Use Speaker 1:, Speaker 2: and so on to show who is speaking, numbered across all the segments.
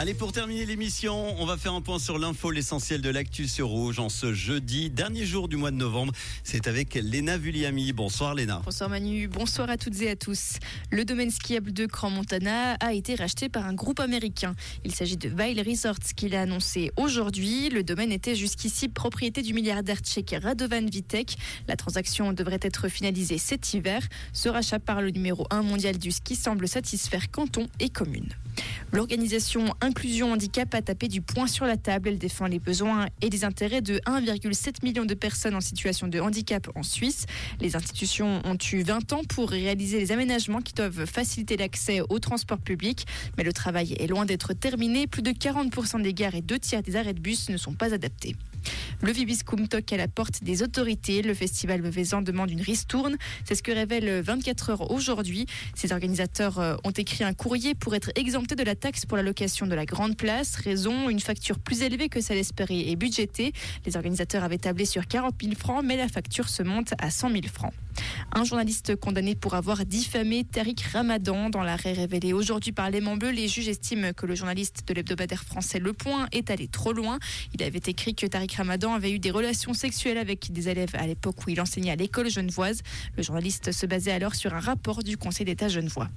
Speaker 1: Allez, pour terminer l'émission, on va faire un point sur l'info, l'essentiel de l'actu sur Rouge en ce jeudi, dernier jour du mois de novembre. C'est avec Léna Vulliami. Bonsoir Léna.
Speaker 2: Bonsoir Manu, bonsoir à toutes et à tous. Le domaine skiable de Crans-Montana a été racheté par un groupe américain. Il s'agit de Vail Resorts qui l'a annoncé aujourd'hui. Le domaine était jusqu'ici propriété du milliardaire tchèque Radovan Vitek. La transaction devrait être finalisée cet hiver. Ce rachat par le numéro 1 mondial du ski semble satisfaire canton et communes. L'organisation Inclusion Handicap a tapé du poing sur la table. Elle défend les besoins et les intérêts de 1,7 million de personnes en situation de handicap en Suisse. Les institutions ont eu 20 ans pour réaliser les aménagements qui doivent faciliter l'accès au transport public. Mais le travail est loin d'être terminé. Plus de 40% des gares et deux tiers des arrêts de bus ne sont pas adaptés. Le Vibiscum toque à la porte des autorités. Le festival Veuvezan demande une ristourne. C'est ce que révèle 24 heures aujourd'hui. Ces organisateurs euh, ont écrit un courrier pour être exemptés de la taxe pour la location de la grande place. Raison, une facture plus élevée que celle espérée et budgétée. Les organisateurs avaient tablé sur 40 000 francs, mais la facture se monte à 100 000 francs. Un journaliste condamné pour avoir diffamé Tariq Ramadan dans l'arrêt révélé aujourd'hui par Les Bleus. Les juges estiment que le journaliste de l'hebdomadaire français Le Point est allé trop loin. Il avait écrit que Tariq Ramadan avait eu des relations sexuelles avec des élèves à l'époque où il enseignait à l'école genevoise. Le journaliste se basait alors sur un rapport du Conseil d'État genevois.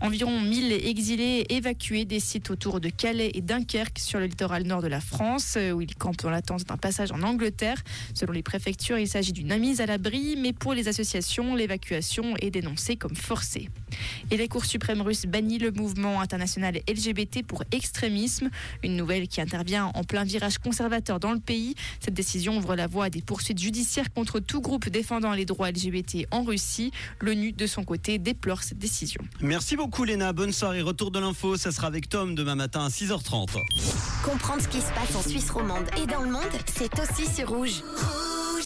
Speaker 2: Environ 1000 exilés évacués des sites autour de Calais et Dunkerque sur le littoral nord de la France, euh, où ils campent dans l'attente d'un passage en Angleterre. Selon les préfectures, il s'agit d'une mise à l'abri, mais pour les associations, l'évacuation est dénoncée comme forcée. Et la Cour suprême russe bannit le mouvement international LGBT pour extrémisme, une nouvelle qui intervient en plein virage conservateur dans le pays. Cette décision ouvre la voie à des poursuites judiciaires contre tout groupe défendant les droits LGBT en Russie. L'ONU, de son côté, déplore cette décision.
Speaker 1: Merci beaucoup Léna, bonne soirée. Retour de l'info, ça sera avec Tom demain matin à 6h30.
Speaker 3: Comprendre ce qui se passe en Suisse romande et dans le monde, c'est aussi sur rouge.